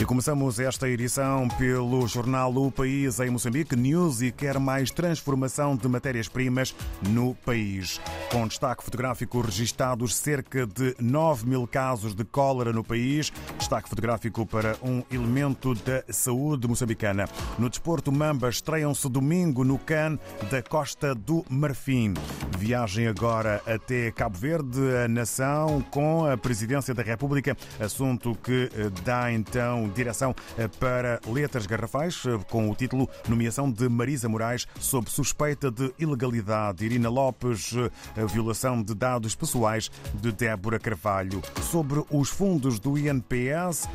E começamos esta edição pelo jornal O País em Moçambique News e quer mais transformação de matérias-primas no país. Com destaque fotográfico registados cerca de 9 mil casos de cólera no país. Destaque fotográfico para um elemento da saúde moçambicana. No desporto, Mamba estreiam-se domingo no CAN da Costa do Marfim. Viagem agora até Cabo Verde, a nação, com a presidência da República, assunto que dá então direção para letras garrafais, com o título Nomeação de Marisa Moraes sob suspeita de ilegalidade. Irina Lopes, a violação de dados pessoais de Débora Carvalho. Sobre os fundos do INPS,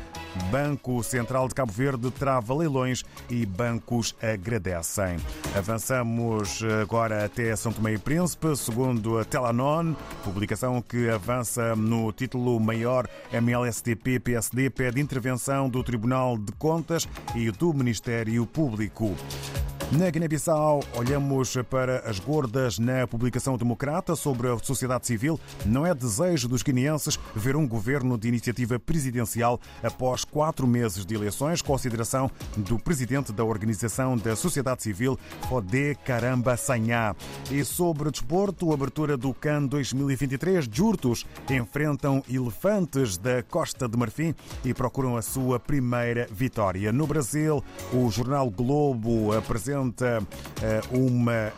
Banco Central de Cabo Verde trava leilões e bancos agradecem. Avançamos agora até São Tomé e Príncipe, segundo a Telanon, publicação que avança no título maior MLSTP-PSD pede intervenção do Tribunal de Contas e do Ministério Público. Na Guiné-Bissau, olhamos para as gordas na publicação democrata sobre a sociedade civil. Não é desejo dos guineenses ver um governo de iniciativa presidencial após quatro meses de eleições, consideração do presidente da Organização da Sociedade Civil, Fodé Caramba Sanhá. E sobre desporto, abertura do CAN 2023, Jurtos enfrentam elefantes da Costa de Marfim e procuram a sua primeira vitória. No Brasil, o jornal Globo apresenta uma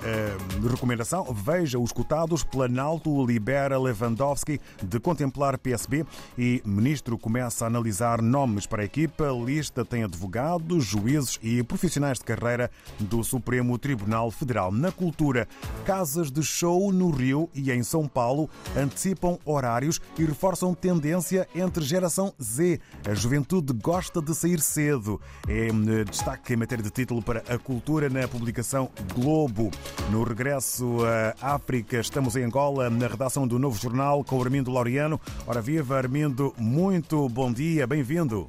recomendação. Veja os cotados. Planalto libera Lewandowski de contemplar PSB e ministro começa a analisar nomes para a equipa. Lista tem advogados, juízes e profissionais de carreira do Supremo Tribunal Federal. Na cultura, casas de show no Rio e em São Paulo antecipam horários e reforçam tendência entre geração Z. A juventude gosta de sair cedo. É destaque em matéria de título para a cultura na publicação Globo. No regresso à África, estamos em Angola, na redação do Novo Jornal, com Armindo Laureano. Ora viva, Armindo, muito bom dia, bem-vindo.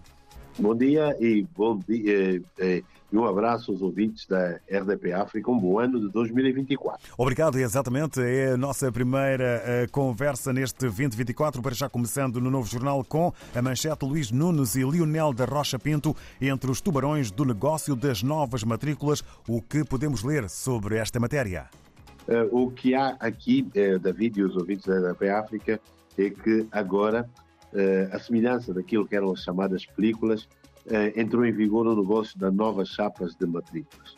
Bom dia e bom dia. E um abraço aos ouvintes da RDP África. Um bom ano de 2024. Obrigado, exatamente. É a nossa primeira conversa neste 2024, para já começando no novo jornal com a manchete Luís Nunes e Lionel da Rocha Pinto entre os tubarões do negócio das novas matrículas. O que podemos ler sobre esta matéria? O que há aqui, David e os ouvintes da RDP África, é que agora a semelhança daquilo que eram as chamadas películas entrou em vigor o negócio das novas chapas de matrículas.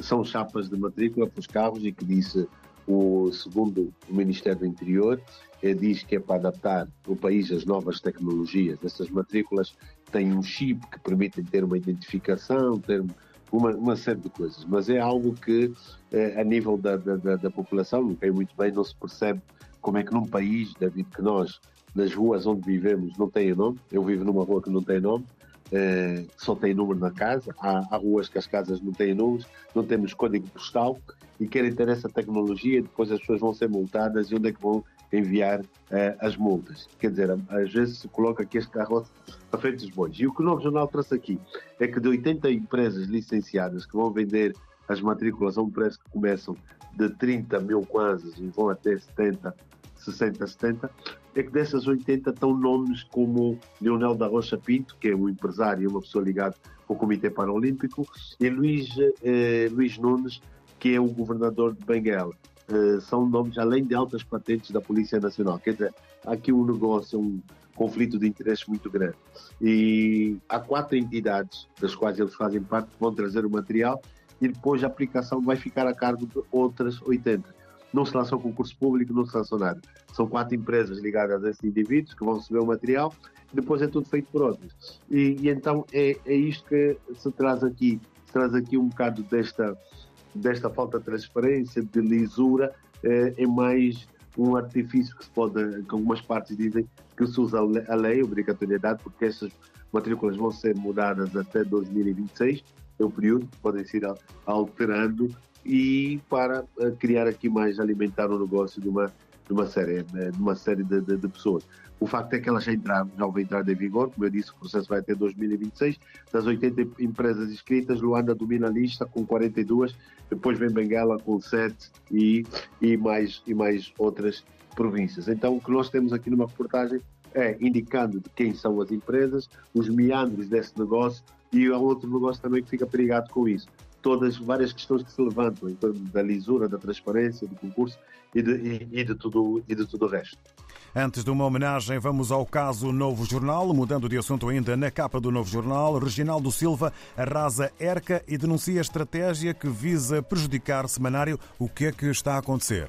São chapas de matrícula para os carros e que disse o segundo o Ministério do Interior diz que é para adaptar o país às novas tecnologias. Essas matrículas têm um chip que permite ter uma identificação, ter uma, uma série de coisas, mas é algo que a nível da, da, da população, não cai muito bem, não se percebe como é que num país, David, que nós nas ruas onde vivemos não tem nome, eu vivo numa rua que não tem nome, Uh, só tem número na casa, há, há, ruas que as casas não têm números, não temos código postal e querem ter essa tecnologia, depois as pessoas vão ser multadas e onde é que vão enviar uh, as multas? Quer dizer, às vezes se coloca aqui este carroça à frente dos bois. E o que o Novo Jornal trouxe aqui é que de 80 empresas licenciadas que vão vender as matrículas a um preço que começam de 30 mil kwanzas e vão até 70, 60, 70, é que dessas 80 estão nomes como Leonel da Rocha Pinto, que é um empresário e uma pessoa ligada ao Comitê Paralímpico, e Luís, eh, Luís Nunes, que é o governador de Benguela. Eh, são nomes, além de altas patentes da Polícia Nacional. Quer dizer, há aqui um negócio, um conflito de interesses muito grande. E há quatro entidades, das quais eles fazem parte, que vão trazer o material e depois a aplicação vai ficar a cargo de outras 80 não se lançou concurso público, não se lançou nada. São quatro empresas ligadas a esses indivíduos que vão receber o material depois é tudo feito por outros. E, e então é, é isto que se traz aqui. Se traz aqui um bocado desta, desta falta de transparência, de lisura, é, é mais um artifício que se pode, que algumas partes dizem que se usa a lei, a obrigatoriedade, porque essas matrículas vão ser mudadas até 2026, é o período que podem ser alterando e para criar aqui mais, alimentar o negócio de uma, de uma série, de, uma série de, de, de pessoas. O facto é que elas já, entraram, já vão entrar em vigor, como eu disse, o processo vai até 2026. Das 80 empresas inscritas, Luanda domina a lista com 42, depois vem Benguela com 7 e, e, mais, e mais outras províncias. Então, o que nós temos aqui numa reportagem é indicando de quem são as empresas, os meandros desse negócio e há outro negócio também que fica perigado com isso. Todas várias questões que se levantam em torno da lisura, da transparência, do concurso e de, e, e de, tudo, e de tudo o resto. Antes de uma homenagem, vamos ao caso Novo Jornal. Mudando de assunto ainda na capa do Novo Jornal, Reginaldo Silva arrasa ERCA e denuncia a estratégia que visa prejudicar semanário. O que é que está a acontecer?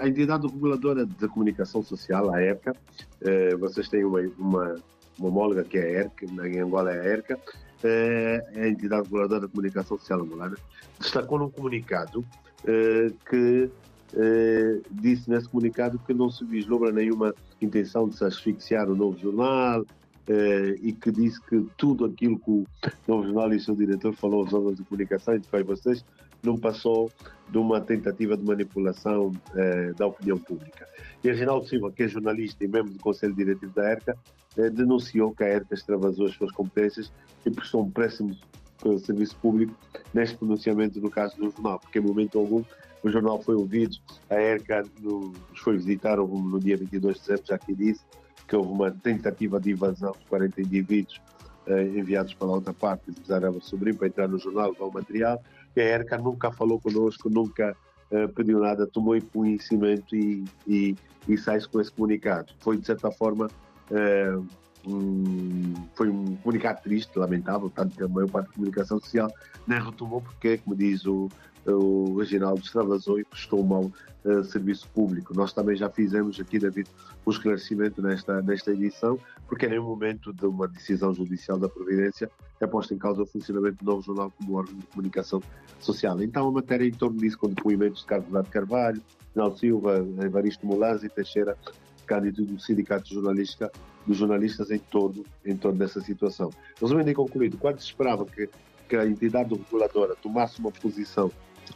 A entidade reguladora da comunicação social, a ERCA, eh, vocês têm uma, uma, uma homóloga que é a ERCA, em Angola é a ERCA, é a entidade reguladora da comunicação social angolana, destacou num comunicado eh, que eh, disse nesse comunicado que não se vislumbra nenhuma intenção de se asfixiar o novo jornal eh, e que disse que tudo aquilo que o novo jornal e o seu diretor falou aos órgãos de comunicação e de vocês não passou de uma tentativa de manipulação eh, da opinião pública. E Reginaldo Silva, que é jornalista e membro do Conselho Diretivo da ERCA, denunciou que a ERCA extravasou as suas competências e prestou um péssimo eh, serviço público neste pronunciamento no caso do jornal, porque em momento algum o jornal foi ouvido, a ERCA nos foi visitar no dia 22 de dezembro, já que disse que houve uma tentativa de invasão de 40 indivíduos eh, enviados para outra parte Zaraba Sobrinho para entrar no jornal levar o material, e a ERCA nunca falou connosco, nunca eh, pediu nada, tomou conhecimento e, e, e sai-se com esse comunicado. Foi, de certa forma, eh, um, foi um comunicado triste, lamentável, tanto que a maior parte da comunicação social nem retomou, porque, como diz o, o Reginaldo extravasou e prestou mau uh, serviço público. Nós também já fizemos aqui, David, um esclarecimento nesta, nesta edição, porque nenhum momento de uma decisão judicial da Providência é posto em causa o funcionamento do novo jornal como órgão de comunicação social. Então, a matéria em torno disso, com depoimentos de Carlos de Carvalho, Naldo Silva, Evaristo Mulanz e Teixeira, candidato do Sindicato Jornalística, dos jornalistas em torno, em torno dessa situação. Resumindo e concluído, quando se esperava que, que a entidade reguladora tomasse uma posição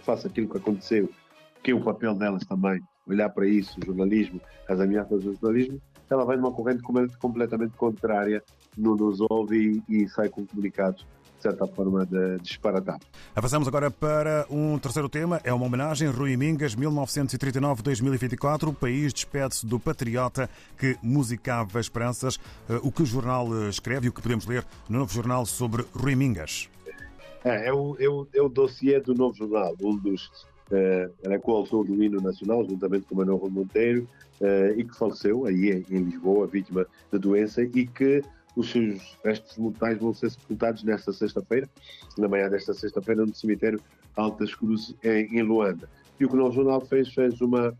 face àquilo que aconteceu, que é o papel delas também, olhar para isso, o jornalismo, as ameaças do jornalismo, ela vai numa corrente completamente contrária, não nos ouve e, e sai com comunicados de certa forma, de. Avançamos agora para um terceiro tema. É uma homenagem. Rui Mingas, 1939-2024. O país despede-se do patriota que musicava esperanças. Eh, o que o jornal eh, escreve e o que podemos ler no novo jornal sobre Rui Mingas? É, é, o, é, o, é o dossiê do novo jornal, um dos. Uh, era coautor do hino nacional, juntamente com Manuel Monteiro, uh, e que faleceu aí em Lisboa, vítima da doença, e que os seus restos mortais vão ser sepultados nesta sexta-feira, na manhã desta sexta-feira, no cemitério Altas Cruzes, em, em Luanda. E o que o Jornal fez, fez uma,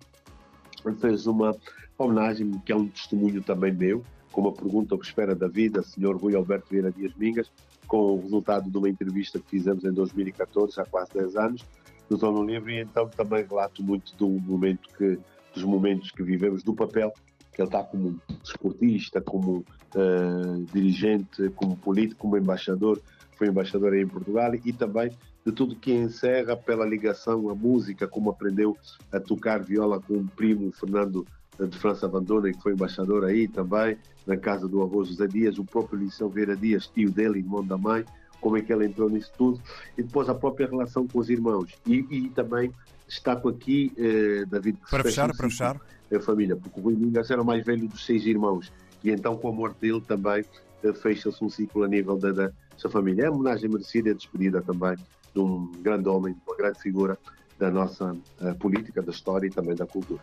fez uma homenagem, que é um testemunho também meu, com uma pergunta o que espera da vida, Sr. Rui Alberto Vieira Dias Mingas, com o resultado de uma entrevista que fizemos em 2014, há quase 10 anos, no Zona Livre, e então também relato muito do momento que, dos momentos que vivemos, do papel que ele está como desportista, como uh, dirigente, como político, como embaixador, foi embaixador aí em Portugal e também de tudo que encerra pela ligação à música, como aprendeu a tocar viola com o primo Fernando eh, de França Abandona, que foi embaixador aí também, na casa do avô José Dias, o próprio Liceu Vera Dias, tio dele, irmão da mãe, como é que ele entrou nisso tudo, e depois a própria relação com os irmãos. E, e também destaco aqui, eh, David... Para fechar, para fechar a família, porque o Rui Mingas era o mais velho dos seis irmãos e então com a morte dele também eh, fecha-se um ciclo a nível da, da sua família. É uma homenagem merecida e despedida também de um grande homem, uma grande figura da nossa uh, política, da história e também da cultura.